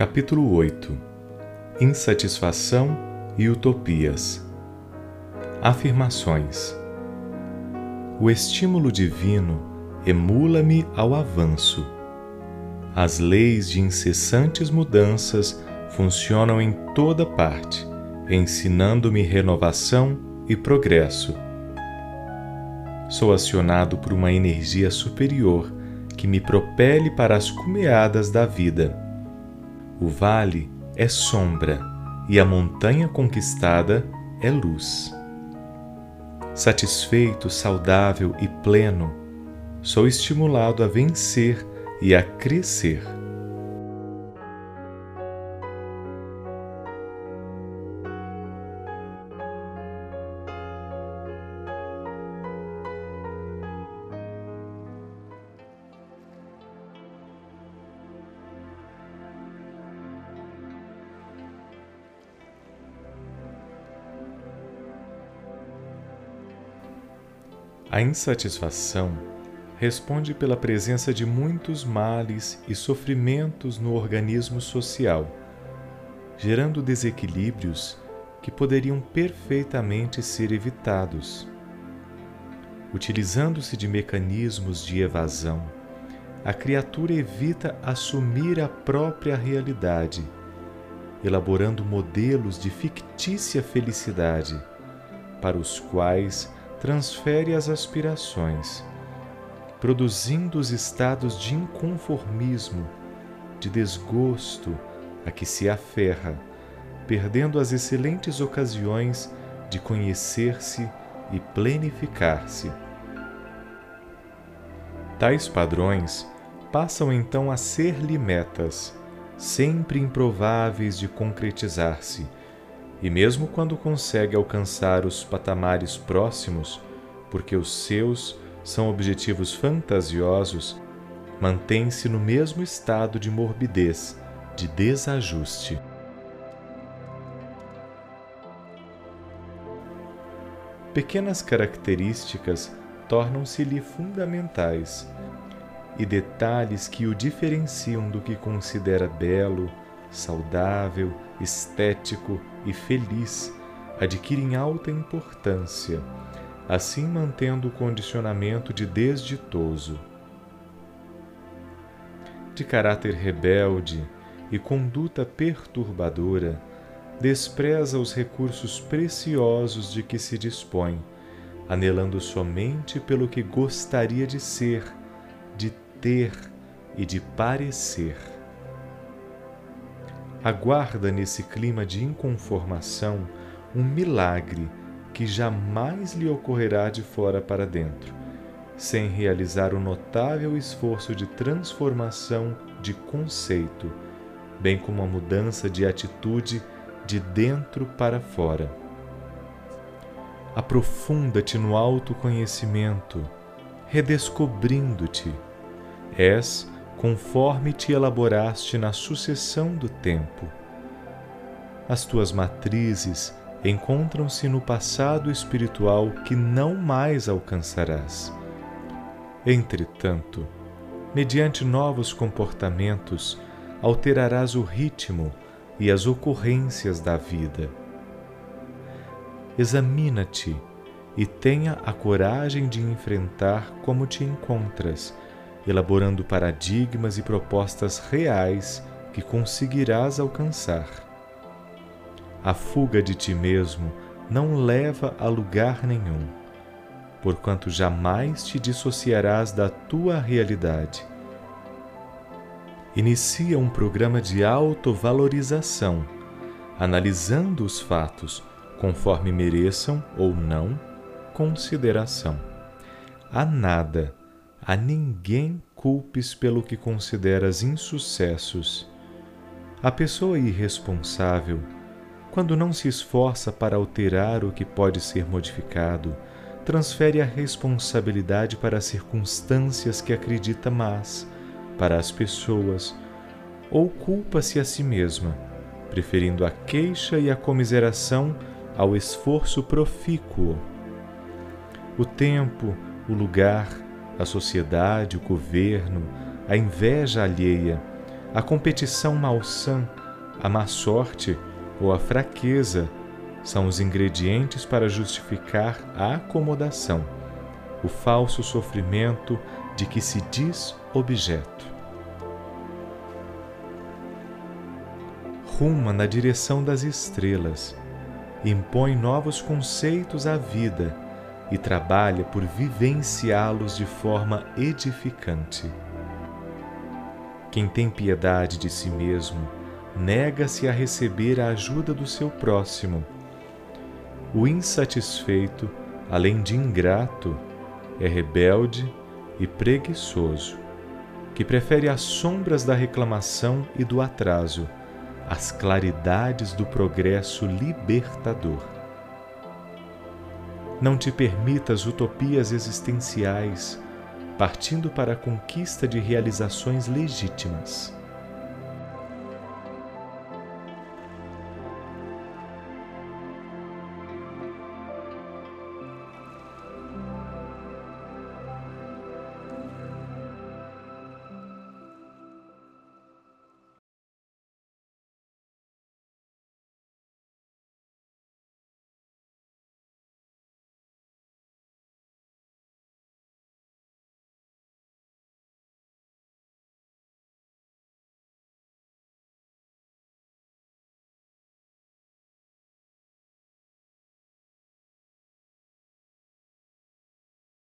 Capítulo 8 Insatisfação e utopias Afirmações O estímulo divino emula-me ao avanço. As leis de incessantes mudanças funcionam em toda parte, ensinando-me renovação e progresso. Sou acionado por uma energia superior que me propele para as cumeadas da vida. O vale é sombra e a montanha conquistada é luz. Satisfeito, saudável e pleno, sou estimulado a vencer e a crescer. A insatisfação responde pela presença de muitos males e sofrimentos no organismo social, gerando desequilíbrios que poderiam perfeitamente ser evitados. Utilizando-se de mecanismos de evasão, a criatura evita assumir a própria realidade, elaborando modelos de fictícia felicidade, para os quais transfere as aspirações produzindo os estados de inconformismo, de desgosto a que se aferra, perdendo as excelentes ocasiões de conhecer-se e plenificar-se. Tais padrões passam então a ser-lhe metas, sempre improváveis de concretizar-se, e mesmo quando consegue alcançar os patamares próximos, porque os seus são objetivos fantasiosos, mantém-se no mesmo estado de morbidez, de desajuste. Pequenas características tornam-se-lhe fundamentais e detalhes que o diferenciam do que considera belo, saudável, estético e feliz adquirem alta importância assim mantendo o condicionamento de desditoso. De caráter rebelde e conduta perturbadora, despreza os recursos preciosos de que se dispõe, anelando somente pelo que gostaria de ser, de ter e de parecer. Aguarda nesse clima de inconformação um milagre que jamais lhe ocorrerá de fora para dentro, sem realizar o notável esforço de transformação de conceito, bem como a mudança de atitude de dentro para fora. Aprofunda-te no autoconhecimento, redescobrindo-te. És conforme te elaboraste na sucessão do tempo. As tuas matrizes encontram-se no passado espiritual que não mais alcançarás. Entretanto, mediante novos comportamentos, alterarás o ritmo e as ocorrências da vida. Examina-te e tenha a coragem de enfrentar como te encontras, elaborando paradigmas e propostas reais que conseguirás alcançar a fuga de ti mesmo não leva a lugar nenhum, porquanto jamais te dissociarás da tua realidade. Inicia um programa de autovalorização, analisando os fatos conforme mereçam ou não consideração. A nada, a ninguém culpes pelo que consideras insucessos. A pessoa irresponsável quando não se esforça para alterar o que pode ser modificado, transfere a responsabilidade para as circunstâncias que acredita más, para as pessoas, ou culpa-se a si mesma, preferindo a queixa e a comiseração ao esforço profícuo. O tempo, o lugar, a sociedade, o governo, a inveja alheia A competição malsã, a má sorte ou a fraqueza são os ingredientes para justificar a acomodação, o falso sofrimento de que se diz objeto. Ruma na direção das estrelas, impõe novos conceitos à vida e trabalha por vivenciá-los de forma edificante. Quem tem piedade de si mesmo, nega-se a receber a ajuda do seu próximo. O insatisfeito, além de ingrato, é rebelde e preguiçoso, que prefere as sombras da reclamação e do atraso às claridades do progresso libertador. Não te permitas utopias existenciais, partindo para a conquista de realizações legítimas